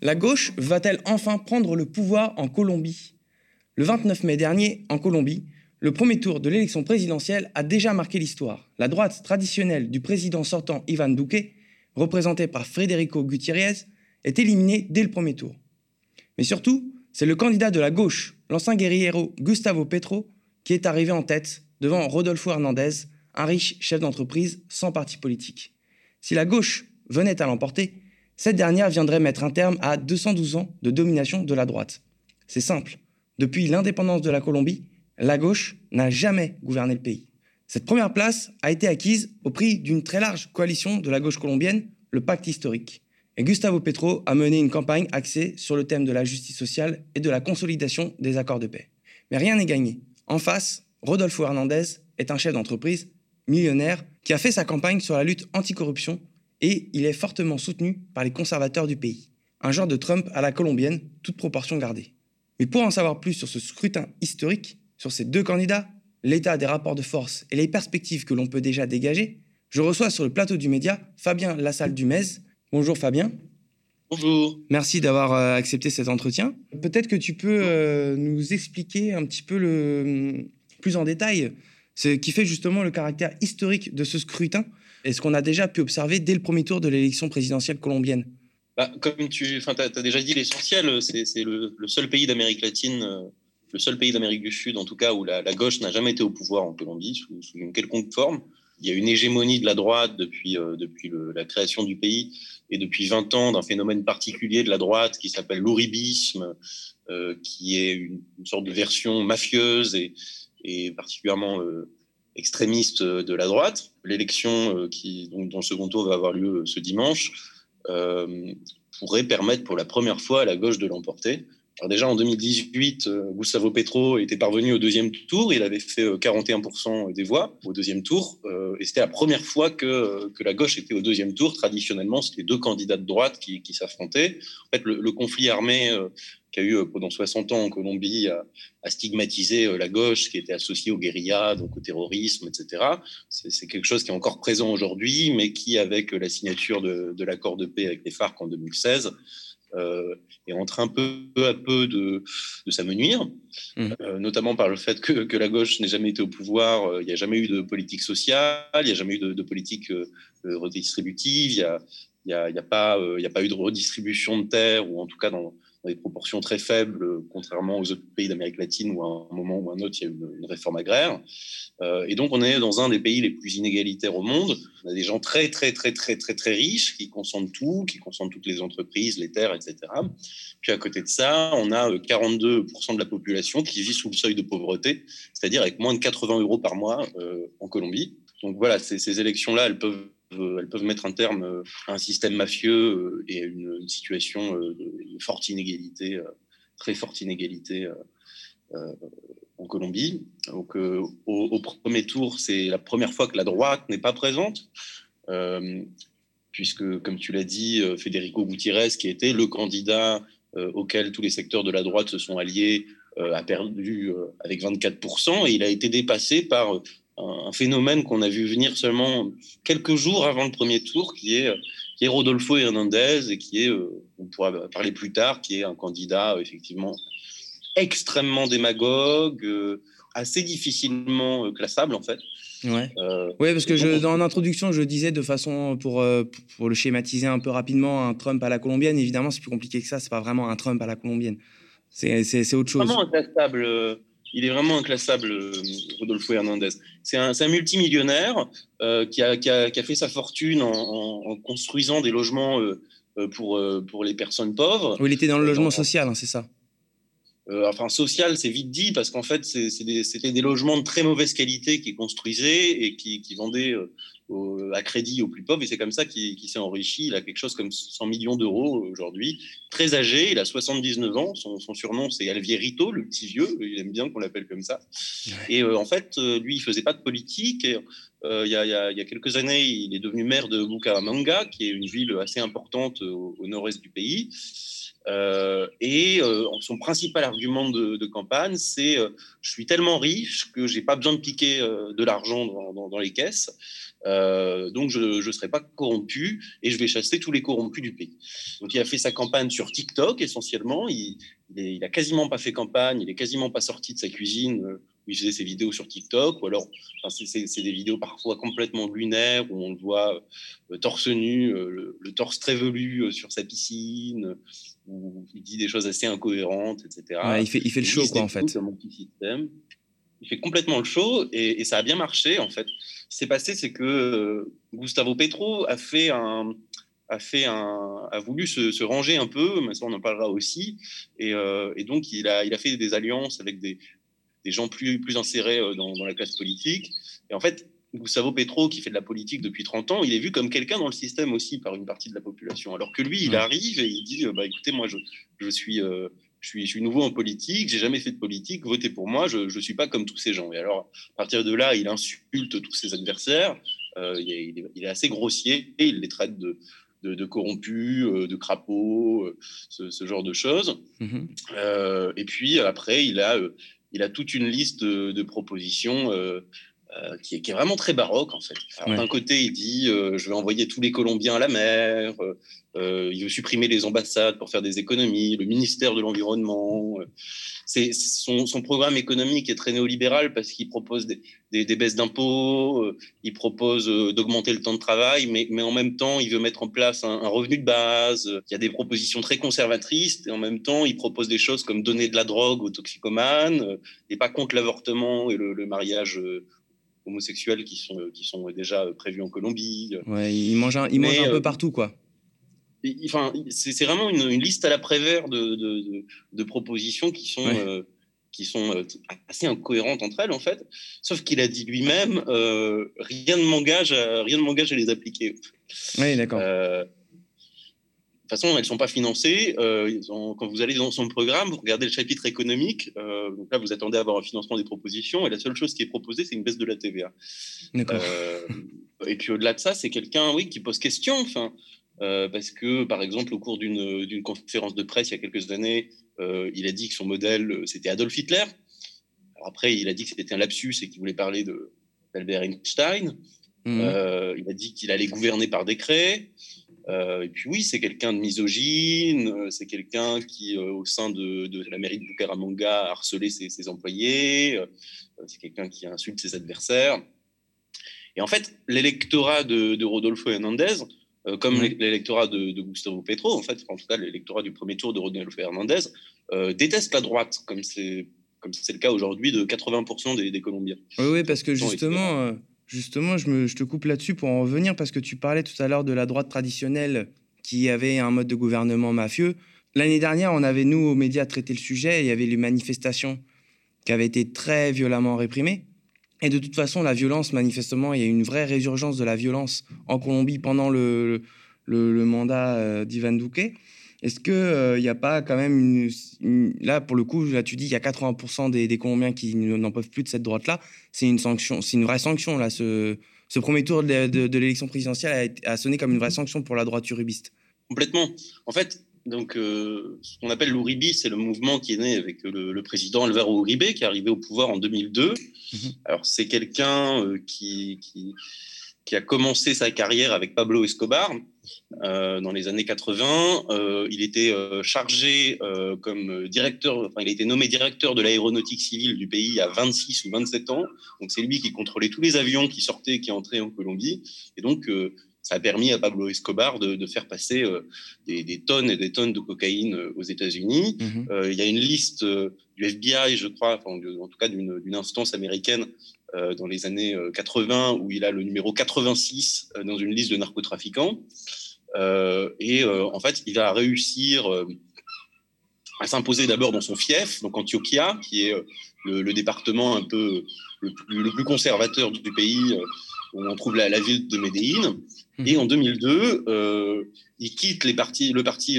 la gauche va-t-elle enfin prendre le pouvoir en Colombie? Le 29 mai dernier, en Colombie, le premier tour de l'élection présidentielle a déjà marqué l'histoire. La droite traditionnelle du président sortant Ivan Duque, représentée par Federico Gutiérrez, est éliminée dès le premier tour. Mais surtout, c'est le candidat de la gauche, l'ancien guerriero Gustavo Petro, qui est arrivé en tête devant Rodolfo Hernandez, un riche chef d'entreprise sans parti politique. Si la gauche venait à l'emporter, cette dernière viendrait mettre un terme à 212 ans de domination de la droite. C'est simple. Depuis l'indépendance de la Colombie, la gauche n'a jamais gouverné le pays. Cette première place a été acquise au prix d'une très large coalition de la gauche colombienne, le pacte historique. Et Gustavo Petro a mené une campagne axée sur le thème de la justice sociale et de la consolidation des accords de paix. Mais rien n'est gagné. En face, Rodolfo Hernandez est un chef d'entreprise millionnaire qui a fait sa campagne sur la lutte anticorruption et il est fortement soutenu par les conservateurs du pays. Un genre de Trump à la colombienne, toute proportion gardée. Mais pour en savoir plus sur ce scrutin historique, sur ces deux candidats, l'état des rapports de force et les perspectives que l'on peut déjà dégager, je reçois sur le plateau du média Fabien Lassalle Dumez. Bonjour Fabien. Bonjour. Merci d'avoir euh, accepté cet entretien. Peut-être que tu peux euh, nous expliquer un petit peu le, plus en détail ce qui fait justement le caractère historique de ce scrutin et ce qu'on a déjà pu observer dès le premier tour de l'élection présidentielle colombienne. Bah, comme tu as, déjà dit l'essentiel, c'est le, seul pays d'Amérique latine, euh, le seul pays d'Amérique du Sud en tout cas où la, gauche n'a jamais été au pouvoir en Colombie sous, une quelconque forme. Il y a une hégémonie de la droite depuis, euh, depuis la création du pays et depuis 20 ans d'un phénomène particulier de la droite qui s'appelle l'ouribisme, euh, qui est une, sorte de version mafieuse et particulièrement extrémiste de la droite. L'élection euh, qui, donc, dont le second tour va avoir lieu ce dimanche euh, pourrait permettre pour la première fois à la gauche de l'emporter. Alors déjà en 2018, euh, Gustavo Petro était parvenu au deuxième tour. Il avait fait 41% des voix au deuxième tour. et c'était la première fois que, que la gauche était au deuxième tour. Traditionnellement, c'était deux candidats de droite qui, s'affrontaient. En fait, le conflit armé qui a eu euh, pendant 60 ans en Colombie à, stigmatiser euh, la gauche qui était associée aux guérillas, donc au terrorisme, etc. C'est quelque chose qui est encore présent aujourd'hui, mais qui, avec la signature de, l'accord de paix avec les FARC en 2016, euh, est en train peu, peu à peu de, de s'amenuire, mmh. notamment par le fait que, la gauche n'ait jamais été au pouvoir, il n'y a jamais eu de politique sociale, il n'y a jamais eu de, politique redistributive, il n'y a, a, pas, a pas eu de redistribution de terres, ou en tout cas dans, des proportions très faibles, contrairement aux autres pays d'Amérique latine où à un moment ou un autre, il y a eu une, réforme agraire. Euh, et donc, on est dans un des pays les plus inégalitaires au monde. On a des gens très, très, très, très, très, très riches qui consentent tout, qui consentent toutes les entreprises, les terres, etc. Puis à côté de ça, on a 42% euh, de la population qui vit sous le seuil de pauvreté, c'est-à-dire avec moins de 80 euros par mois euh, en Colombie. Donc voilà, ces, élections-là, elles peuvent elles peuvent mettre un terme euh, à un système mafieux euh, et à une, situation de forte inégalité, très forte inégalité en Colombie. Donc, au, premier tour, c'est la première fois que la droite n'est pas présente, puisque, comme tu l'as dit, Federico Gutiérrez, qui était le candidat auquel tous les secteurs de la droite se sont alliés, a perdu avec 24%, et il a été dépassé par un phénomène qu'on a vu venir seulement quelques jours avant le premier tour, qui est, qui est Rodolfo Hernandez, et qui est, euh, on pourra parler plus tard, qui est un candidat effectivement extrêmement démagogue, euh, assez difficilement euh, classable en fait. Ouais. oui, parce que je, dans l'introduction, je disais de façon pour, pour le schématiser un peu rapidement, un Trump à la colombienne. Évidemment, c'est plus compliqué que ça. C'est pas vraiment un Trump à la colombienne. C'est autre chose. Vraiment inclassable il est vraiment inclassable, euh, Rodolfo Hernandez. C'est un, un, multimillionnaire euh, qui, a, qui, a, qui, a, fait sa fortune en, en, construisant des logements euh, pour, pour les personnes pauvres. il était dans le logement social, hein, c'est ça enfin, social, c'est vite dit, parce qu'en fait, c'était des, logements de très mauvaise qualité qui construisaient et qui, qui vendaient à crédit aux plus pauvres. Et c'est comme ça qu'il s'est enrichi. Il a quelque chose comme 100 millions d'euros aujourd'hui. Très âgé, il a 79 ans. Son, surnom, c'est Alvierito, le petit vieux. Il aime bien qu'on l'appelle comme ça. Et euh, en fait, euh, lui, il faisait pas de politique. Euh, il, y a, il, y a, quelques années, il est devenu maire de Bucaramanga, qui est une ville assez importante au, nord-est du pays. Et son principal argument de, campagne, c'est je suis tellement riche que j'ai pas besoin de piquer de l'argent dans, les caisses. donc je ne serai pas corrompu et je vais chasser tous les corrompus du pays. Donc il a fait sa campagne sur TikTok essentiellement. Il, il, a quasiment pas fait campagne, il est quasiment pas sorti de sa cuisine où il faisait ses vidéos sur TikTok, ou alors c'est des vidéos parfois complètement lunaires où on le voit torse nu, le, le, torse très velu sur sa piscine, où il dit des choses assez incohérentes, etc. il, fait, il fait le show, quoi, en fait. Il fait complètement le show et, ça a bien marché, en fait. Ce qui s'est passé, c'est que euh, Gustavo Petro a fait un, a, fait un, a voulu se, ranger un peu, mais ça on en parlera aussi, et, euh, et, donc il a, il a fait des alliances avec des, des gens plus, plus insérés euh, dans, dans, la classe politique. Et en fait, Gustavo Petro, qui fait de la politique depuis 30 ans, il est vu comme quelqu'un dans le système aussi par une partie de la population. Alors que lui, il arrive et il dit bah, écoutez, moi, je, je suis, euh, je, suis, je suis nouveau en politique, j'ai jamais fait de politique, votez pour moi, je ne suis pas comme tous ces gens. Et alors, à partir de là, il insulte tous ses adversaires, euh, il, est, il, est, assez grossier et il les traite de, de, corrompus, euh, de crapauds, ce, genre de choses. Mm-hmm. et puis après, il a, il a toute une liste de, propositions euh, qui, est, qui, est, vraiment très baroque en fait. D'un côté, il dit euh, je vais envoyer tous les Colombiens à la mer, euh, il veut supprimer les ambassades pour faire des économies, le ministère de l'environnement. c'est son, son, programme économique est très néolibéral parce qu'il propose des, des, des baisses d'impôts, il propose d'augmenter le temps de travail, mais, mais, en même temps, il veut mettre en place un, un, revenu de base. Il y a des propositions très conservatrices et en même temps, il propose des choses comme donner de la drogue aux toxicomanes, et pas contre l'avortement et le, le mariage homosexuels qui sont, qui sont déjà prévus en Colombie. Ouais, ils mangent un, ils mangent un peu euh, partout, quoi. Enfin, c'est vraiment une, liste à la prévère de, de, de, propositions qui sont, euh, qui sont euh, assez incohérentes entre elles, en fait. Sauf qu'il a dit lui-même, rien ne m'engage à, rien ne m'engage à les appliquer. Oui, d'accord toute façon, elles ne sont pas financées. Euh, quand vous allez dans son programme, vous regardez le chapitre économique. Euh, donc là, vous attendez à avoir un financement des propositions. Et la seule chose qui est proposée, c'est une baisse de la TVA. Euh, et puis au-delà de ça, c'est quelqu'un oui, qui pose question. Enfin, parce que, par exemple, au cours d'une conférence de presse il y a quelques années, il a dit que son modèle, c'était Adolf Hitler. après, il a dit que c'était un lapsus et qu'il voulait parler d'Albert Einstein. Mmh. il a dit qu'il allait gouverner par décret. Euh, et puis oui, c'est quelqu'un de misogyne, euh, c'est quelqu'un qui, euh, au sein de, de, la mairie de Bucaramanga, a harcelé ses, employés, c'est quelqu'un qui insulte ses adversaires. Et en fait, l'électorat de, Rodolfo Hernandez, comme l'électorat de, Gustavo Petro, en fait, en tout cas l'électorat du premier tour de Rodolfo Hernandez, déteste la droite, comme c'est comme c'est le cas aujourd'hui de 80% des, des, Colombiens. Oui, oui, parce que justement, Justement, je, te coupe là-dessus pour en revenir parce que tu parlais tout à l'heure de la droite traditionnelle qui avait un mode de gouvernement mafieux. L'année dernière, on avait, nous, aux médias, traité le sujet. il y avait les manifestations qui avaient été très violemment réprimées. Et de toute façon, la violence, manifestement, il y a une vraie résurgence de la violence en Colombie pendant le, le, mandat euh, d'Ivan Duque. Est-ce qu'il n'y euh, a pas quand même une, Là, pour le coup, là, tu dis qu'il y a 80% des, des, Colombiens qui n'en peuvent plus de cette droite-là. C'est une sanction, c'est une vraie sanction, là. Ce, ce premier tour de, de, l'élection présidentielle a, a, sonné comme une vraie sanction pour la droite uribiste. Complètement. En fait, donc, euh, ce qu'on appelle l'Uribi, c'est le mouvement qui est né avec le, président Alvaro Uribe, qui est arrivé au pouvoir en 2002. Mhm. Alors, c'est quelqu'un euh, qui, qui, qui a commencé sa carrière avec Pablo Escobar euh, dans les années 80. Euh, il était euh, chargé comme directeur, enfin, il a été nommé directeur de l'aéronautique civile du pays à 26 ou 27 ans. Donc c'est lui qui contrôlait tous les avions qui sortaient et qui entraient en Colombie. Et donc ça a permis à Pablo Escobar de, faire passer des, tonnes et des tonnes de cocaïne aux États-Unis. Mhm. il y a une liste du FBI, je crois, en tout cas d'une instance américaine dans les années 80 euh, où il a le numéro 86 euh, dans une liste de narcotrafiquants. et en fait, il va réussir à s'imposer d'abord dans son fief, donc Antioquia, qui est le, département un peu le plus, conservateur du pays, où on trouve la, ville de Medellín. Mmh. Et en 2002, il quitte les partis, le parti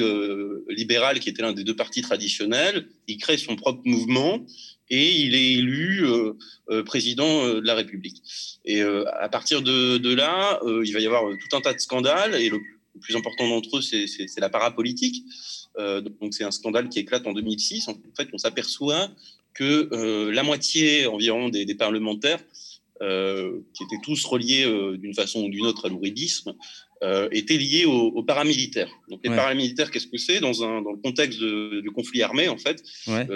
libéral, qui était l'un des deux partis traditionnels. Il crée son propre mouvement et il est élu euh, euh, président euh, de la République. Et à partir de, là, il va y avoir tout un tas de scandales, et le, plus important d'entre eux, c'est la parapolitique. donc c'est un scandale qui éclate en 2006. En fait, on s'aperçoit que la moitié environ des, parlementaires qui étaient tous reliés d'une façon ou d'une autre à l'ouridisme, étaient liés aux, paramilitaires. Donc les paramilitaires, qu'est-ce que c'est? Dans, dans le contexte du conflit armé En fait,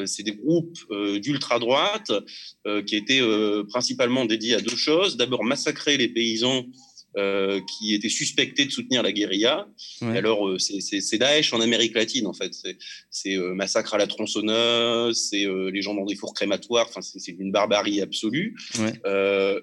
c'est des groupes d'ultra droite qui étaient principalement dédiés à deux choses d'abord massacrer les paysans euh, qui était suspecté de soutenir la guérilla. Alors, euh, c'est Daesh en Amérique latine, en fait. C'est euh, massacre à la tronçonneuse, c'est les gens dans des fours crématoires, enfin, c'est une barbarie absolue.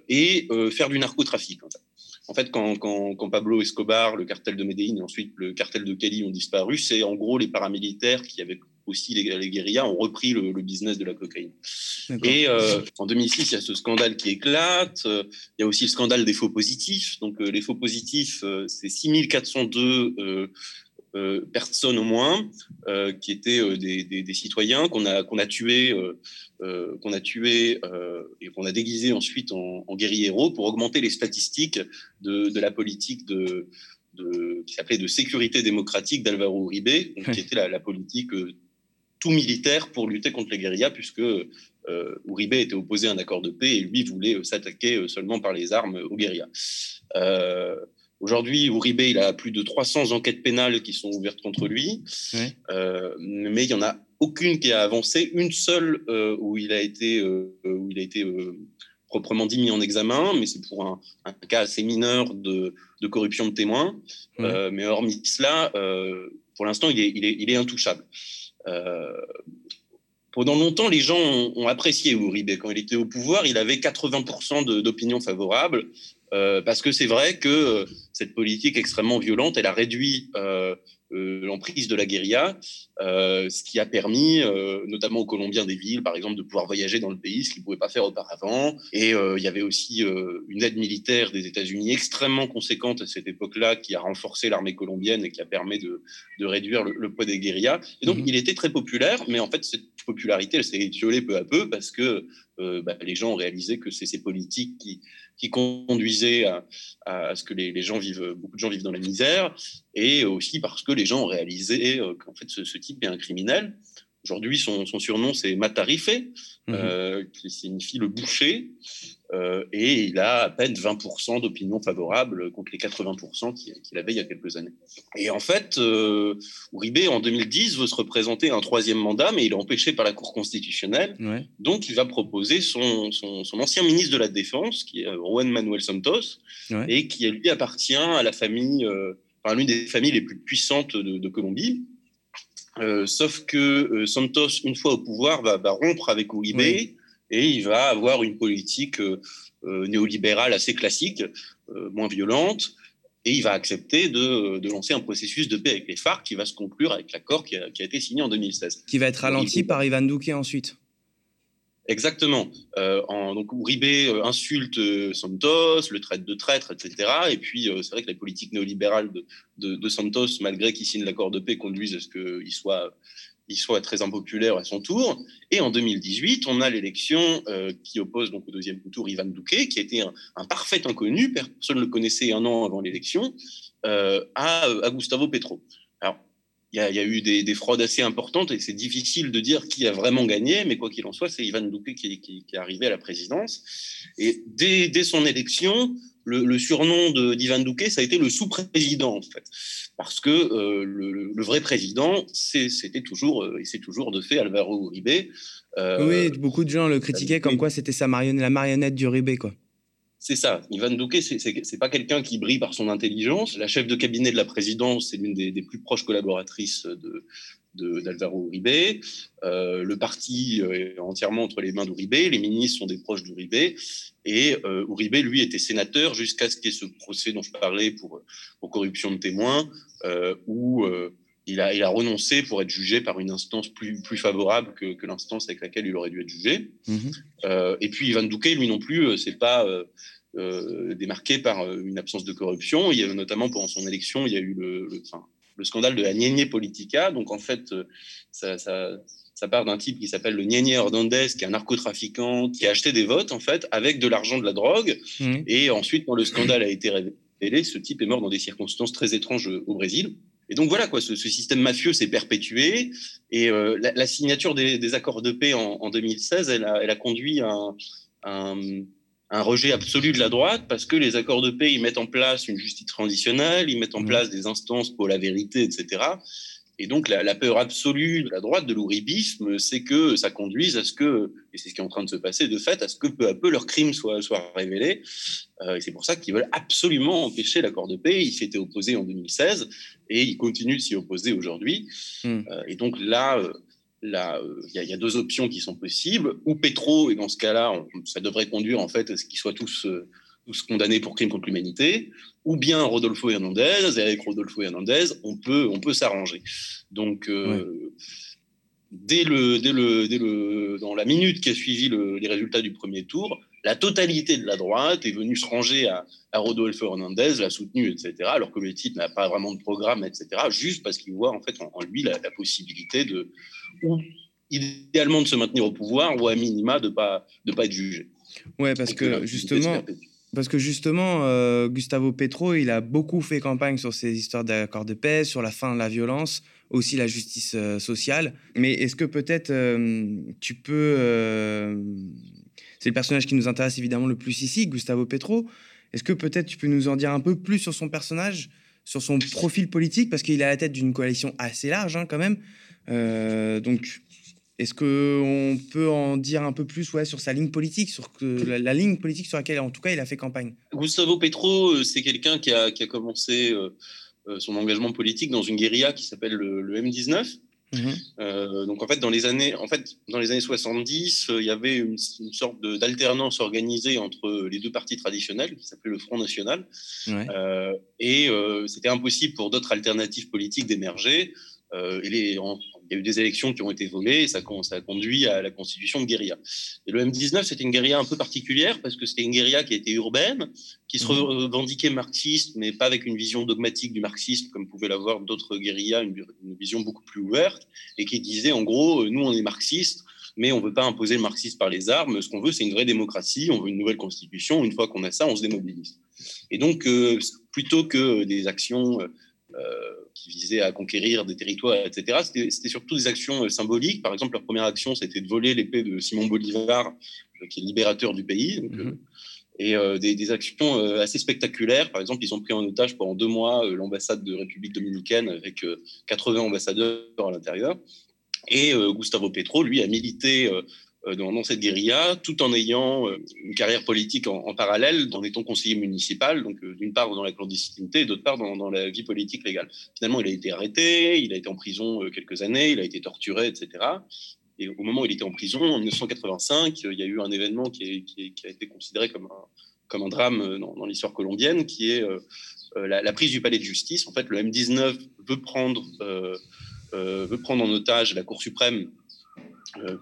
et faire du narcotrafic, en fait. En fait, quand, quand, quand, Pablo Escobar, le cartel de Medellín et ensuite le cartel de Cali ont disparu, c'est en gros les paramilitaires qui avaient aussi les, les guérillas ont repris le, business de la cocaïne. Et euh, en 2006, il y a ce scandale qui éclate. Euh, il y a aussi le scandale des faux positifs. Donc, euh, les faux positifs, c'est 6402 personnes au moins qui étaient des, citoyens qu'on a, qu'on a tués, qu'on a tués et qu'on a déguisés ensuite en, en guerrieros pour augmenter les statistiques de, de la politique de, de, qui s'appelait de sécurité démocratique d'Alvaro Uribe, qui était la, la politique tout militaire pour lutter contre les guérillas, puisque euh, Uribe était opposé à un accord de paix et lui voulait euh, s'attaquer euh, seulement par les armes aux guérillas. Aujourd'hui, Uribe, il a plus de 300 enquêtes pénales qui sont ouvertes contre lui, mais il n'y en a aucune qui a avancé, une seule où il a été, où il a été proprement dit mis en examen, mais c'est pour un, cas assez mineur de, corruption de témoins. mais hormis cela, pour l'instant, il est, il, est, il est intouchable. Euh, pendant longtemps, les gens ont, apprécié Uribe. Quand il était au pouvoir, il avait 80% d'opinions favorables, euh, parce que c'est vrai que euh, cette politique extrêmement violente, elle a réduit euh, l'emprise de la guérilla, euh, ce qui a permis euh, notamment aux Colombiens des villes, par exemple, de pouvoir voyager dans le pays, ce qu'ils ne pouvaient pas faire auparavant. Et il y avait aussi une aide militaire des États-Unis extrêmement conséquente à cette époque-là, qui a renforcé l'armée colombienne et qui a permis de, de réduire le, poids des guérillas. Et donc, mhm. il était très populaire, mais en fait, cette popularité, elle s'est étiolée peu à peu parce que bah, les gens ont réalisé que c'est ces politiques qui, qui conduisaient à, à ce que les, les, gens vivent, beaucoup de gens vivent dans la misère, et aussi parce que les gens ont réalisé euh, qu'en fait ce, type est un criminel. Aujourd'hui, son, surnom c'est Matarife, mmh euh, qui signifie le boucher, euh, et il a à peine 20% d'opinion favorable contre les 80% qu'il avait il y a quelques années. Et en fait, euh, Uribe, en 2010, veut se représenter un troisième mandat, mais il est empêché par la Cour constitutionnelle. Donc, il va proposer son, ancien ministre de la Défense, qui est Juan Manuel Santos, et qui lui appartient à la famille, euh, enfin, l'une des familles les plus puissantes de, Colombie. sauf que Santos, une fois au pouvoir, va, rompre avec Uribe et il va avoir une politique euh, euh, néolibérale assez classique, euh, moins violente, et il va accepter de, lancer un processus de paix avec les FARC qui va se conclure avec l'accord qui, a, été signé en 2016. Qui va être ralenti par Ivan Duque ensuite. Exactement. en, donc Uribe insulte Santos, le traite de traître, etc. Et puis c'est vrai que la politique néolibérale de, de Santos, malgré qu'il signe l'accord de paix, conduise à ce qu'il soit il soit très impopulaire à son tour. Et en 2018, on a l'élection euh, qui oppose donc au deuxième tour Ivan Duque, qui était un, un parfait inconnu, personne ne le connaissait un an avant l'élection, euh, à, Gustavo Petro. Alors, il y, a eu des, fraudes assez importantes et c'est difficile de dire qui a vraiment gagné, mais quoi qu'il en soit, c'est Ivan Duque qui, est arrivé à la présidence. Et dès son élection, le, surnom d'Ivan Duque, ça a été le sous-président, en fait. Parce que euh, le, vrai président, c'était toujours, euh, et c'est toujours de fait, Alvaro Uribe. Euh, oui, beaucoup de gens le critiquaient comme quoi c'était sa marionnette, la marionnette d'Uribe, quoi. C'est ça. Ivan Duque, c'est pas quelqu'un qui brille par son intelligence. La chef de cabinet de la présidence, c'est l'une des, plus proches collaboratrices de, d'Alvaro Uribe. Euh, le parti est entièrement entre les mains d'Uribe. Les ministres sont des proches d'Uribe. Et euh, Uribe, lui, était sénateur jusqu'à ce qu'il y ait ce procès dont je parlais pour, pour corruption de témoins, euh, où euh, il, a, il a renoncé pour être jugé par une instance plus, plus favorable que, que l'instance avec laquelle il aurait dû être jugé. Mhm. et puis Ivan Duque, lui non plus, c'est pas... démarqué par une absence de corruption. Il y a notamment pendant son élection, il y a eu le, le le scandale de la Niénié Politica. Donc en fait, euh, ça, ça, part d'un type qui s'appelle le Niénié Hernandez, qui est un narcotrafiquant, qui a acheté des votes en fait avec de l'argent de la drogue. Mmh. Et ensuite, quand le scandale a été révélé, ce type est mort dans des circonstances très étranges au Brésil. Et donc voilà quoi, ce, système mafieux s'est perpétué et euh, la, signature des, accords de paix en, 2016, elle a, elle a conduit à un un rejet absolu de la droite parce que les accords de paix, ils mettent en place une justice transitionnelle, ils mettent en mmh. place des instances pour la vérité, etc. Et donc, la, peur absolue de la droite, de l'ouribisme, c'est que ça conduise à ce que, et c'est ce qui est en train de se passer de fait, à ce que peu à peu leurs crimes soient, soient révélés. Euh, et c'est pour ça qu'ils veulent absolument empêcher l'accord de paix. Ils s'étaient opposés en 2016 et ils continuent de s'y opposer aujourd'hui. Mmh. Euh, et donc là, euh, là, il y, a deux options qui sont possibles. Ou Petro, et dans ce cas-là, ça devrait conduire en fait à ce qu'ils soient tous tous condamnés pour crimes contre l'humanité, ou bien Rodolfo Hernandez, et avec Rodolfo Hernandez, on peut, on peut s'arranger. Donc, euh, dès, le, dès, le, dès le, dans la minute qui a suivi les résultats du premier tour, la totalité de la droite est venue se ranger à, Rodolfo Hernandez, l'a soutenu, etc., alors que le type n'a pas vraiment de programme, etc., juste parce qu'il voit en, fait, en, lui la, possibilité de, ou idéalement de se maintenir au pouvoir, ou à minima de ne pas, de pas être jugé. Ouais, parce que justement, parce que justement, euh, Gustavo Petro, il a beaucoup fait campagne sur ces histoires d'accords de paix, sur la fin de la violence, aussi la justice euh, sociale. Mais est-ce que peut-être euh, tu peux... c'est le personnage qui nous intéresse évidemment le plus ici, Gustavo Petro. Est-ce que peut-être tu peux nous en dire un peu plus sur son personnage, sur son profil politique, parce qu'il est à la tête d'une coalition assez large hein, quand même. Donc est-ce qu'on peut en dire un peu plus ouais, sur sa ligne politique, sur que, la, ligne politique sur laquelle, en tout cas, il a fait campagne? Gustavo Petro, euh, c'est quelqu'un qui a, commencé euh, euh, son engagement politique dans une guérilla qui s'appelle le, M19. Mhm. donc en fait dans les années en fait dans les années 70 il y avait une, sorte d'alternance organisée entre les deux partis traditionnels qui s'appelait le Front National et c'était impossible pour d'autres alternatives politiques d'émerger et les, il y a eu des élections qui ont été volées et ça, ça a conduit à la constitution de guérilla. Et le M19, c'était une guérilla un peu particulière parce que c'était une guérilla qui était urbaine, qui se mhm. revendiquait marxiste, mais pas avec une vision dogmatique du marxisme comme pouvaient l'avoir d'autres guérillas, une, vision beaucoup plus ouverte, et qui disait en gros, euh, nous on est marxistes, mais on ne veut pas imposer le marxisme par les armes. Ce qu'on veut, c'est une vraie démocratie. On veut une nouvelle constitution. Une fois qu'on a ça, on se démobilise. Et donc, euh, plutôt que des actions euh, qui visaient à conquérir des territoires, etc. C'était surtout des actions euh, symboliques. Par exemple, leur première action, c'était de voler l'épée de Simon Bolivar, euh, qui est libérateur du pays. Mhm. et des, actions assez spectaculaires. Par exemple, ils ont pris en otage pendant deux mois l'ambassade de République dominicaine avec 80 ambassadeurs à l'intérieur. Et Gustavo Petro, lui, a milité euh, dans, cette guérilla, tout en ayant euh, une carrière politique en, parallèle, en étant conseiller municipal, donc euh, d'une part dans la clandestinité d'autre part dans, la vie politique légale. Finalement, il a été arrêté, il a été en prison quelques années, il a été torturé, etc. Et au moment où il était en prison, en 1985, il y a eu un événement qui, a été considéré comme un, drame dans, l'histoire colombienne, qui est la, prise du palais de justice. En fait, le M19 veut prendre, veut prendre en otage la Cour suprême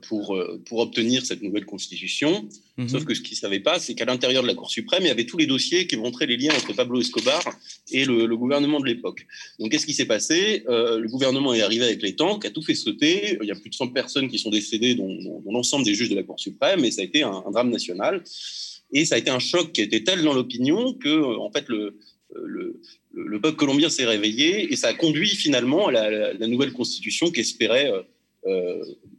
pour, euh, pour obtenir cette nouvelle constitution. Mhm. Sauf que ce qu'ils ne savaient pas, c'est qu'à l'intérieur de la Cour suprême, il y avait tous les dossiers qui montraient les liens entre Pablo Escobar et le, gouvernement de l'époque. Donc, qu'est-ce qui s'est passé? Euh, Le gouvernement est arrivé avec les tanks, a tout fait sauter. Il y a plus de 100 personnes qui sont décédées, dont, l'ensemble des juges de la Cour suprême, et ça a été un, drame national. Et ça a été un choc qui était tel dans l'opinion que, en fait, le, le, le, peuple colombien s'est réveillé et ça a conduit finalement à la, la nouvelle constitution qu'espérait euh,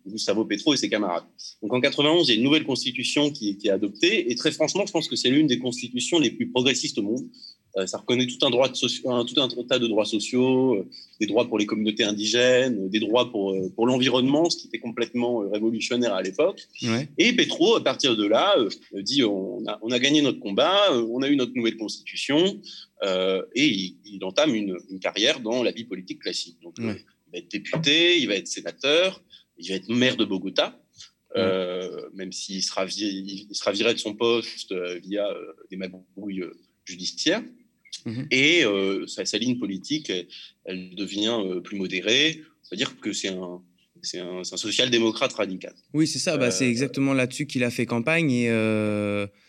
Gustavo Petro et ses camarades. Donc en 91, il y a une nouvelle constitution qui, qui est adoptée, et très franchement, je pense que c'est l'une des constitutions les plus progressistes au monde. Euh, ça reconnaît tout un, droit de tout un tas de droits sociaux, euh, des droits pour les communautés indigènes, des droits pour, pour l'environnement, ce qui était complètement révolutionnaire à l'époque. Et Petro, à partir de là, dit on a, on a, gagné notre combat, on a eu notre nouvelle constitution, et il, entame une, une, carrière dans la vie politique classique. Donc, va être député, il va être sénateur, il va être maire de Bogota, euh, même s'il sera, il sera viré de son poste euh, via euh, des magouilles judiciaires. Mhm. Et sa, ligne politique, elle, devient plus modérée. C'est-à-dire que c'est un, c'est un, social-démocrate radical. Oui, c'est ça. Bah, c'est exactement là-dessus qu'il a fait campagne. Et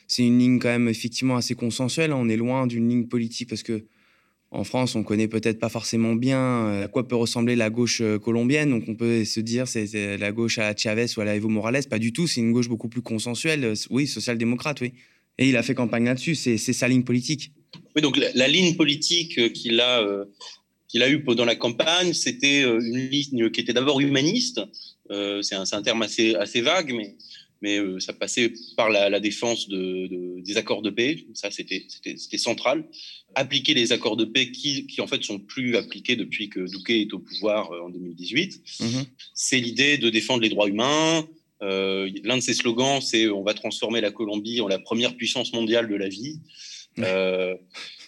c'est une ligne quand même effectivement assez consensuelle. On est loin d'une ligne politique parce que en France, on connaît peut-être pas forcément bien euh, à quoi peut ressembler la gauche euh, colombienne. Donc, on peut se dire c'est la gauche à Chavez ou à Evo Morales. Pas du tout. C'est une gauche beaucoup plus consensuelle. Euh, oui, social-démocrate, oui. Et il a fait campagne là-dessus. C'est sa ligne politique. Oui, donc la, ligne politique qu'il a, qu'il a eue pendant la campagne, c'était une ligne qui était d'abord humaniste. c'est un, un, terme assez, assez vague, mais mais ça passait par la, défense de, des accords de paix. Ça, c'était central. Appliquer les accords de paix qui, qui, en fait, sont plus appliqués depuis que Duque est au pouvoir en 2018. Mm-hmm. C'est l'idée de défendre les droits humains, euh, l'un de ses slogans, c'est on va transformer la Colombie en la première puissance mondiale de la vie. Euh,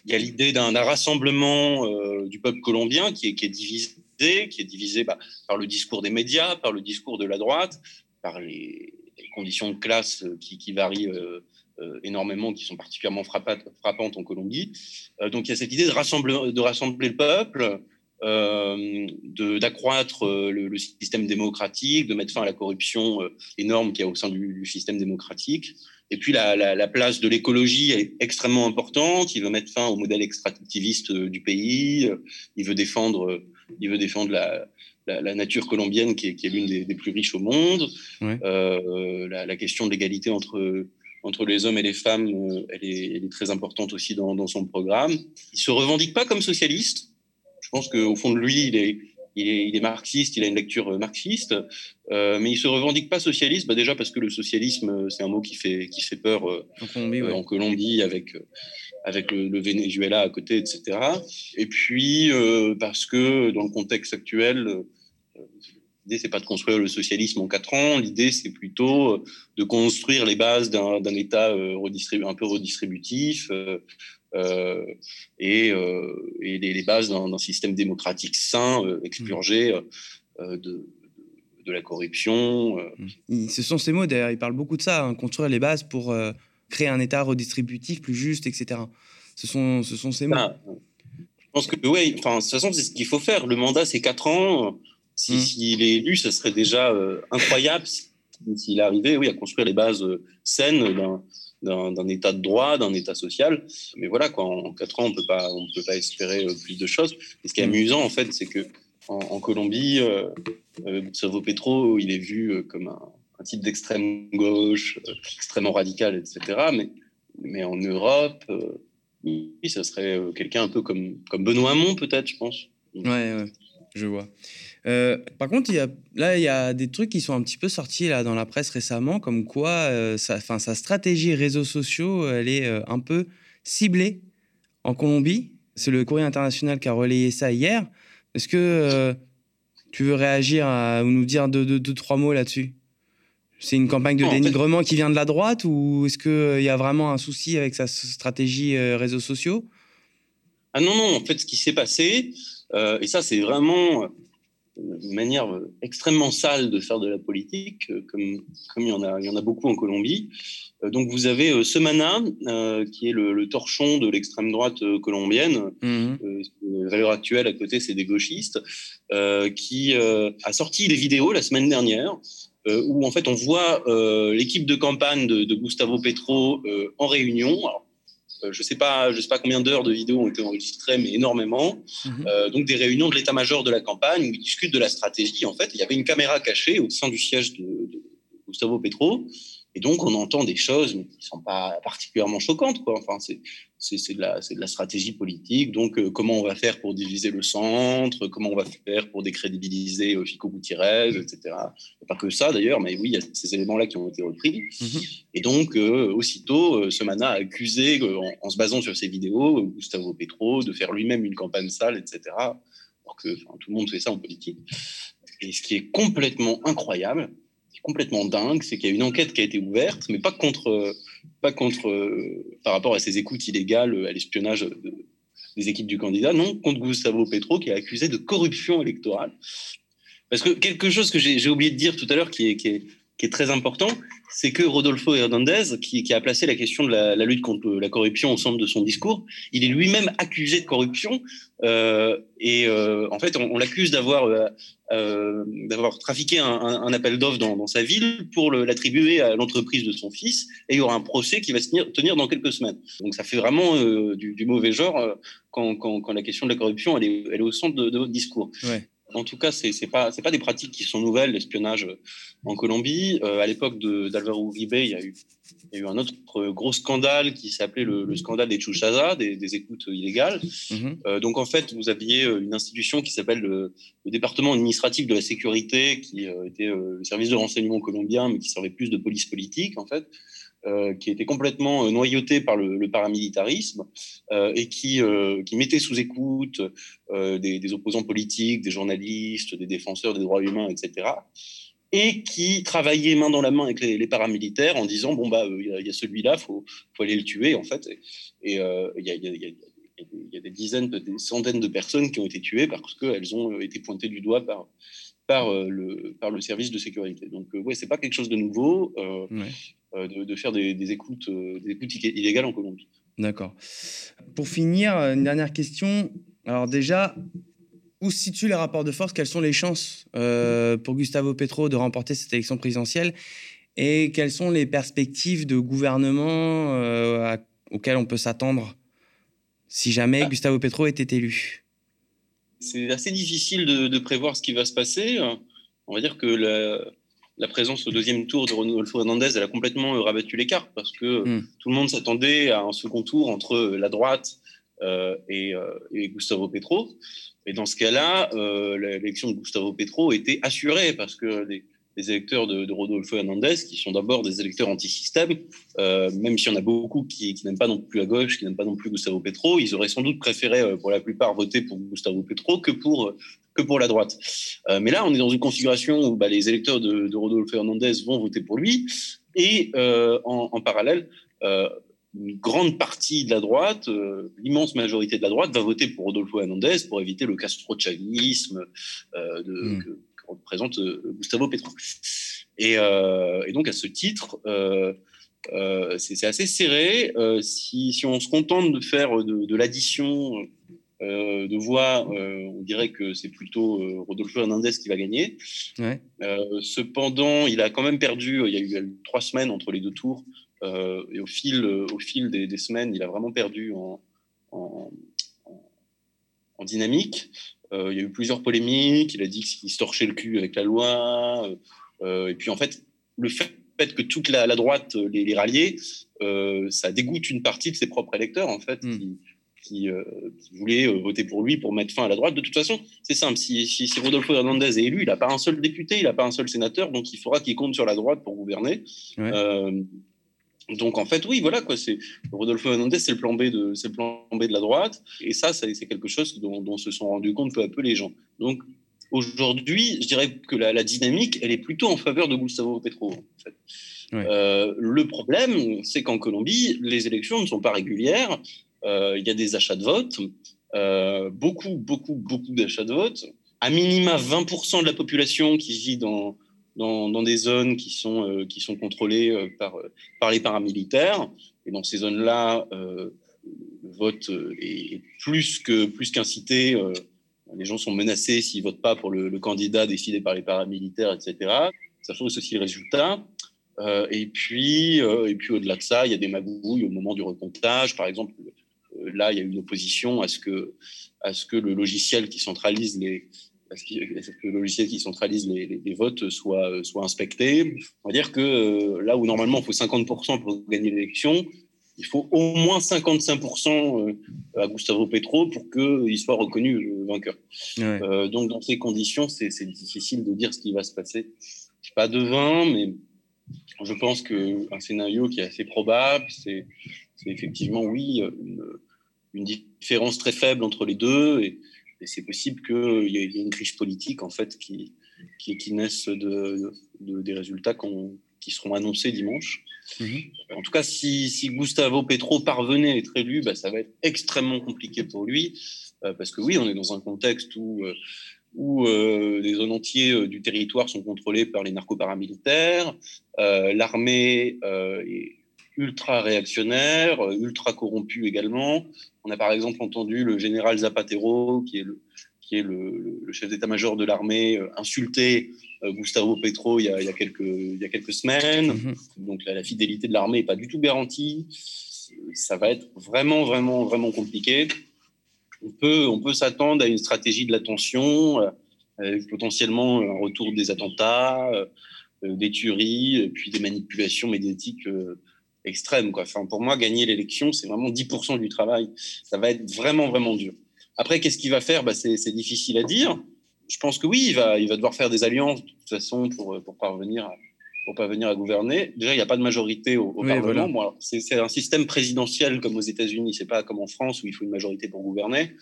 il y a l'idée d'un rassemblement euh, du peuple colombien qui est, qui est divisé, qui est divisé bah, par le discours des médias, par le discours de la droite, par les, conditions de classe qui, qui varient énormément, qui sont particulièrement frappantes, en Colombie. donc il y a cette idée de rassembler, le peuple, euh, d'accroître euh, le, système démocratique, de mettre fin à la corruption euh, énorme qu'il y a au sein du, système démocratique. Et puis la, place de l'écologie est extrêmement importante. Il veut mettre fin au modèle extractiviste du pays. Il veut défendre, il veut défendre la, la, nature colombienne qui est, l'une des, plus riches au monde. la, question de l'égalité entre entre les hommes et les femmes, elle est, elle est très importante aussi dans, dans, son programme. Il se revendique pas comme socialiste. Je pense qu'au fond de lui, il est, il est, marxiste, il a une lecture marxiste, euh, mais il se revendique pas socialiste, bah déjà parce que le socialisme, c'est un mot qui fait, qui fait peur euh, en, Colombie, avec, avec le, Venezuela à côté, etc. Et puis euh, parce que dans le contexte actuel, l'idée c'est pas de construire le socialisme en quatre ans, l'idée c'est plutôt de construire les bases d'un État un peu redistributif, euh, et, euh, et les, bases d'un système démocratique sain, euh, expurgé de, de, la corruption. Mmh. Ce sont ces mots, d'ailleurs, il parle beaucoup de ça, hein, construire les bases pour créer un État redistributif plus juste, etc. Ce sont, ce sont ces mots. je pense que, oui, de toute façon, c'est ce qu'il faut faire. Le mandat, c'est 4 ans. S'il si, mmh. est élu, ce serait déjà incroyable s'il arrivait oui, à construire les bases saines d'un état de droit, d'un état social. Mais voilà, quoi, en quatre ans, on peut pas, on peut pas espérer euh, plus de choses. Et ce qui est mm. amusant, en fait, c'est que en, Colombie, euh, euh, Petro, il est vu euh, comme un, type d'extrême gauche, extrêmement radical, etc. Mais, mais en Europe, oui, ça serait quelqu'un un peu comme, comme Benoît Hamon, peut-être, je pense. Ouais, ouais, je vois. Euh, par contre, il y a, là, il y a des trucs qui sont un petit peu sortis là, dans la presse récemment, comme quoi euh, sa, sa stratégie réseaux sociaux, elle est euh, un peu ciblée en Colombie. C'est le courrier international qui a relayé ça hier. Est-ce que tu veux réagir ou nous dire deux, deux, trois mots là-dessus? C'est une campagne de dénigrement qui vient de la droite ou est-ce qu'il y a vraiment un souci avec sa stratégie réseaux sociaux? Ah non, non, en fait, ce qui s'est passé, et ça, c'est vraiment une manière extrêmement sale de faire de la politique, euh, comme, comme il, y en a, il y en a beaucoup en Colombie. Euh, donc vous avez euh, Semana, qui est le, torchon de l'extrême droite colombienne. Mmh. la valeur actuelle à côté, c'est des gauchistes, qui a sorti des vidéos la semaine dernière. où en fait on voit l'équipe de campagne de, Gustavo Petro en réunion. Euh, je ne sais, pas, je sais pas combien d'heures de vidéos ont été enregistrées, mais énormément. Mhm. Euh, donc des réunions de l'état-major de la campagne où ils discutent de la stratégie. En fait, il y avait une caméra cachée au sein du siège de, de Gustavo Petro. Et donc, on entend des choses qui ne sont pas particulièrement choquantes. Quoi. Enfin, c'est, de, la, de la stratégie politique. Donc, euh, comment on va faire pour diviser le centre? Comment on va faire pour décrédibiliser euh, Fico Gutiérrez, etc. Pas que ça, d'ailleurs, mais oui, il y a ces éléments-là qui ont été repris. Mhm. Et donc, euh, aussitôt, Semana a accusé, en, se basant sur ces vidéos, Gustavo Petro de faire lui-même une campagne sale, etc. Alors que tout le monde fait ça en politique. Et ce qui est complètement incroyable, complètement dingue, c'est qu'il y a une enquête qui a été ouverte, mais pas contre, pas contre euh, par rapport à ces écoutes illégales, à l'espionnage des équipes du candidat, non, contre Gustavo Petro, qui est accusé de corruption électorale. Parce que quelque chose que j'ai oublié de dire tout à l'heure, qui est, qui, est, qui est, très important, c'est que Rodolfo Hernandez, qui, a placé la question de la, lutte contre la corruption au centre de son discours, il est lui-même accusé de corruption. Euh, et euh, en fait, on, l'accuse d'avoir euh, trafiqué un, appel d'offres dans, sa ville pour l'attribuer à l'entreprise de son fils. Et il y aura un procès qui va se tenir, dans quelques semaines. Donc ça fait vraiment du, mauvais genre quand, la question de la corruption elle est, au centre de, votre discours. En tout cas, ce n'est pas, pas des pratiques qui sont nouvelles, l'espionnage en Colombie. à l'époque d'Alvaro Uribe, il y a eu il y a eu un autre gros scandale qui s'appelait le, scandale des Chuchaza, des, écoutes illégales. Mhm. Euh, donc en fait, vous aviez euh, une institution qui s'appelle le, département administratif de la sécurité, qui euh, était le service de renseignement colombien, mais qui servait plus de police politique en fait. Qui était complètement noyauté par le, paramilitarisme et qui, qui mettait sous écoute des, opposants politiques, des journalistes, des défenseurs des droits humains, etc et qui travaillait main dans la main avec les, paramilitaires en disant bon bah euh, il y, a celui-là, faut, faut aller le tuer en fait. Et il y, a, des dizaines, des centaines de personnes qui ont été tuées parce qu'elles ont été pointées du doigt par par euh, le par le service de sécurité. Donc euh, ouais, c'est pas quelque chose de nouveau de, faire des, écoutes des écoutes illégales en Colombie. D'accord. Pour finir, une dernière question. Alors déjà, où se situent les rapports de force? Quelles sont les chances euh, pour Gustavo Petro de remporter cette élection présidentielle? Et quelles sont les perspectives de gouvernement euh, auxquelles on peut s'attendre si jamais ah. Gustavo Petro était élu? C'est assez difficile de, prévoir ce qui va se passer. On va dire que la, présence au deuxième tour de Rodolfo Hernandez, elle a complètement rabattu les cartes parce que hmm. tout le monde s'attendait à un second tour entre la droite euh, et, et, Gustavo Petro. Et dans ce cas-là, euh, l'élection de Gustavo Petro était assurée parce que les, électeurs de, Rodolfo Hernandez, qui sont d'abord des électeurs anti-système, euh, même s'il y en a beaucoup qui, n'aiment pas non plus à gauche, qui n'aiment pas non plus Gustavo Petro, ils auraient sans doute préféré, euh, pour la plupart, voter pour Gustavo Petro que pour, que pour la droite. mais là, on est dans une configuration où bah, les électeurs de, Rodolfo Hernandez vont voter pour lui, et en, en, parallèle, une grande partie de la droite, euh, l'immense majorité de la droite, va voter pour Rodolfo Hernandez pour éviter le castro-chavisme euh, hmm. que, représente euh, Gustavo Petro. Et, donc, à ce titre, c'est assez serré. Si, si, on se contente de faire de, l'addition de voix, on dirait que c'est plutôt Rodolfo Hernandez qui va gagner. cependant, il a quand même perdu, il y a eu trois semaines entre les deux tours, euh, et au fil, au fil des, semaines, il a vraiment perdu en, en, dynamique. Euh, il y a eu plusieurs polémiques. Il a dit qu'il se torchait le cul avec la loi. Euh, et puis, en fait, le fait que toute la, droite les, les ralliait, ça dégoûte une partie de ses propres électeurs, en fait, hmm. qui, voulaient voter pour lui pour mettre fin à la droite. De toute façon, c'est simple. Si, si, Rodolfo Hernandez est élu, il n'a pas un seul député, il n'a pas un seul sénateur, donc il faudra qu'il compte sur la droite pour gouverner. Donc en fait, oui, voilà quoi. C'est Rodolfo Hernandez, c'est le plan B de, c'est le plan B de la droite, et ça, c'est quelque chose dont, se sont rendus compte peu à peu les gens. Donc aujourd'hui, je dirais que la, dynamique, elle est plutôt en faveur de Gustavo Petro. Euh, le problème, c'est qu'en Colombie, les élections ne sont pas régulières. Euh, il y a des achats de vote, euh, beaucoup, beaucoup, beaucoup d'achats de vote. À minima, 20% de la population qui vit dans dans, des zones qui sont, euh, qui sont contrôlées par, par les paramilitaires. Et dans ces zones-là, le vote est plus que plus qu'incité. les gens sont menacés s'ils votent pas pour le, candidat décidé par les paramilitaires, etc. Ça fausse aussi le résultat. et puis, puis au-delà de ça, il y a des magouilles au moment du recomptage. Par exemple, là, il y a une opposition à ce que, à ce que le logiciel qui centralise les, que le logiciel qui centralise les, votes soit, soit inspecté. On va dire que euh, là où normalement il faut 50% pour gagner l'élection, il faut au moins 55% euh, à Gustavo Petro pour qu'il soit reconnu vainqueur. Euh, donc dans ces conditions, c'est difficile de dire ce qui va se passer. Je suis pas devin, mais je pense qu'un scénario qui est assez probable, c'est effectivement, oui, une, une, différence très faible entre les deux. Et, et c'est possible qu'il y ait une crise politique en fait qui, qui, qui naisse de, des résultats qui seront annoncés dimanche. Mhm. En tout cas, si, si, Gustavo Petro parvenait à être élu, bah, ça va être extrêmement compliqué pour lui, euh, parce que oui, on est dans un contexte où, euh, où euh, des zones entières du territoire sont contrôlées par les narcoparamilitaires, l'armée est ultra réactionnaire, ultra corrompu également. On a par exemple entendu le général Zapatero, qui est le, qui est le, chef d'état-major de l'armée, euh, insulter euh, Gustavo Petro il y, a, quelques, il y a quelques semaines. Mhm. Donc la, fidélité de l'armée n'est pas du tout garantie. Ça va être vraiment, vraiment, vraiment compliqué. On peut, on peut s'attendre à une stratégie de la tension, avec potentiellement un retour des attentats, des tueries, et puis des manipulations médiatiques extrêmes. Quoi. Enfin, pour moi, gagner l'élection, c'est vraiment 10% du travail. Ça va être vraiment, vraiment dur. Après, qu'est-ce qu'il va faire? Bah, C'est difficile à dire. Je pense que oui, il va, il va devoir faire des alliances de toute façon pour, pour parvenir à, pour parvenir à gouverner. Déjà, il n'y a pas de majorité au, Parlement. c'est un système présidentiel comme aux États-Unis. C'est pas comme en France où il faut une majorité pour gouverner.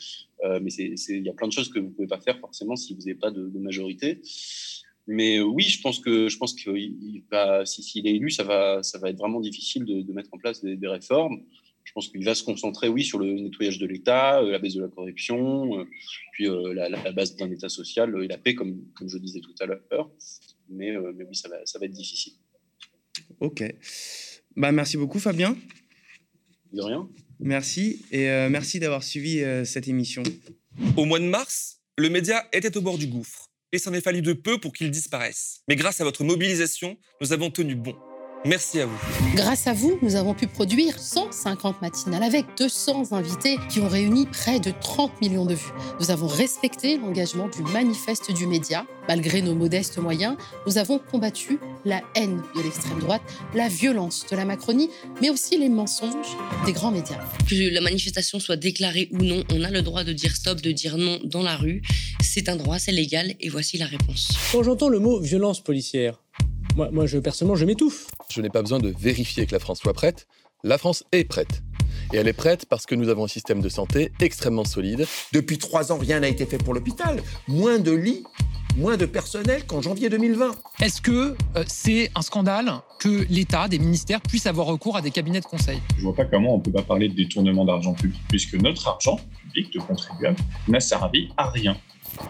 Euh, mais il y a plein de choses que vous pouvez pas faire forcément si vous n'avez pas de, majorité. Mais euh, oui, je pense que je pense qu'il va, s'il est élu, ça va, ça va être vraiment difficile de, mettre en place des, réformes. Je pense qu'il va se concentrer, oui, sur le nettoyage de l'État, euh, la baisse de la corruption, puis la, base d'un État social et la paix, comme, comme je disais tout à l'heure mais, euh, mais oui, ça va, ça va être difficile. Ok. Bah, merci beaucoup, Fabien. De rien. Merci et euh, merci d'avoir suivi euh, cette émission. Au mois de mars, le média était au bord du gouffre et s'en est fallu de peu pour qu'il disparaisse. Mais grâce à votre mobilisation, nous avons tenu bon. Merci à vous. Grâce à vous, nous avons pu produire 150 matinales avec 200 invités qui ont réuni près de 30 millions de vues. Nous avons respecté l'engagement du manifeste du média. Malgré nos modestes moyens, nous avons combattu la haine de l'extrême droite, la violence de la Macronie, mais aussi les mensonges des grands médias. Que la manifestation soit déclarée ou non, on a le droit de dire stop, de dire non dans la rue. C'est un droit, c'est légal, et voici la réponse. Quand j'entends le mot violence policière, moi, moi je, personnellement, je m'étouffe. Je n'ai pas besoin de vérifier que la France soit prête. La France est prête. Et elle est prête parce que nous avons un système de santé extrêmement solide. Depuis trois ans, rien n'a été fait pour l'hôpital. Moins de lits, moins de personnel qu'en janvier 2020. Est-ce que euh, c'est un scandale que l'État, des ministères, puissent avoir recours à des cabinets de conseil? Je vois pas comment on peut pas parler de détournement d'argent public, puisque notre argent public de contribuable n'a servi à rien.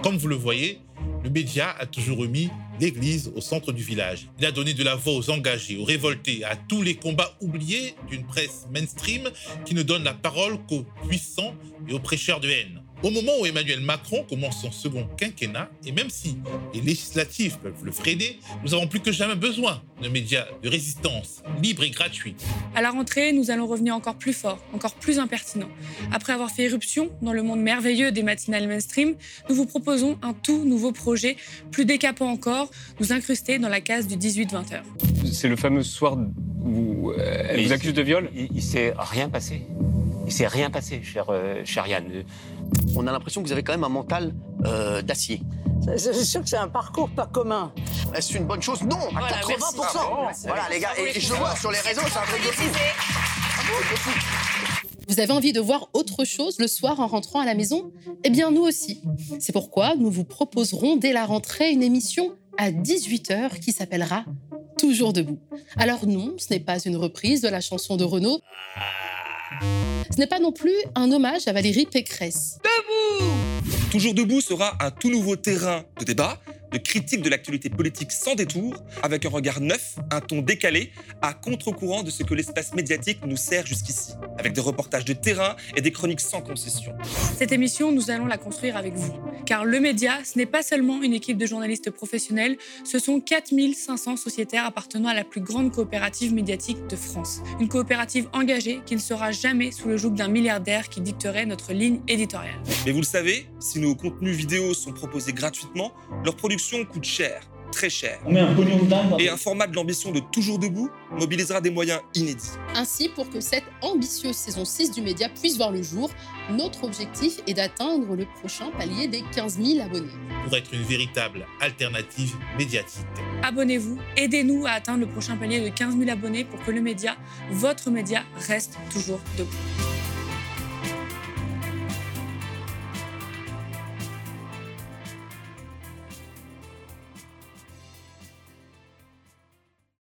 Comme vous le voyez, le média a toujours remis l'Église au centre du village. Il a donné de la voix aux engagés, aux révoltés, à tous les combats oubliés d'une presse mainstream qui ne donne la parole qu'aux puissants et aux prêcheurs de haine. Au moment où Emmanuel Macron commence son second quinquennat, et même si les législatives peuvent le freiner, nous avons plus que jamais besoin de médias de résistance libres et gratuits. À la rentrée, nous allons revenir encore plus fort, encore plus impertinent. Après avoir fait éruption dans le monde merveilleux des matinales mainstream, nous vous proposons un tout nouveau projet, plus décapant encore, nous incruster dans la case du 18-20 heures. C'est le fameux soir où euh, elle vous accuse de viol? Il, ne s'est rien passé. Il s'est rien passé, cher, euh, cher Yann. On a l'impression que vous avez quand même un mental euh, d'acier. Je suis sûr que c'est un parcours pas commun. Est-ce une bonne chose? Non, à 80%. Voilà, les gars, et, je vois sur les réseaux, c'est un truc de fou. Vous avez envie de voir autre chose le soir en rentrant à la maison? Eh bien, nous aussi. C'est pourquoi nous vous proposerons dès la rentrée une émission à 18h qui s'appellera Toujours debout. Alors non, ce n'est pas une reprise de la chanson de Renaud. Ce n'est pas non plus un hommage à Valérie Pécresse. Debout Toujours debout sera un tout nouveau terrain de débat de critique de l'actualité politique sans détour, avec un regard neuf, un ton décalé, à contre-courant de ce que l'espace médiatique nous sert jusqu'ici, avec des reportages de terrain et des chroniques sans concession. Cette émission, nous allons la construire avec vous, car le média, ce n'est pas seulement une équipe de journalistes professionnels, ce sont 4500 sociétaires appartenant à la plus grande coopérative médiatique de France. Une coopérative engagée qui ne sera jamais sous le joug d'un milliardaire qui dicterait notre ligne éditoriale. Mais vous le savez, si nos contenus vidéo sont proposés gratuitement, leur production coûte cher, très cher. Et un format de l'ambition de Toujours Debout mobilisera des moyens inédits. Ainsi, pour que cette ambitieuse saison 6 du média puisse voir le jour, notre objectif est d'atteindre le prochain palier des 15 000 abonnés. Pour être une véritable alternative médiatique. Abonnez-vous, aidez-nous à atteindre le prochain palier de 15 000 abonnés pour que le média, votre média, reste toujours debout.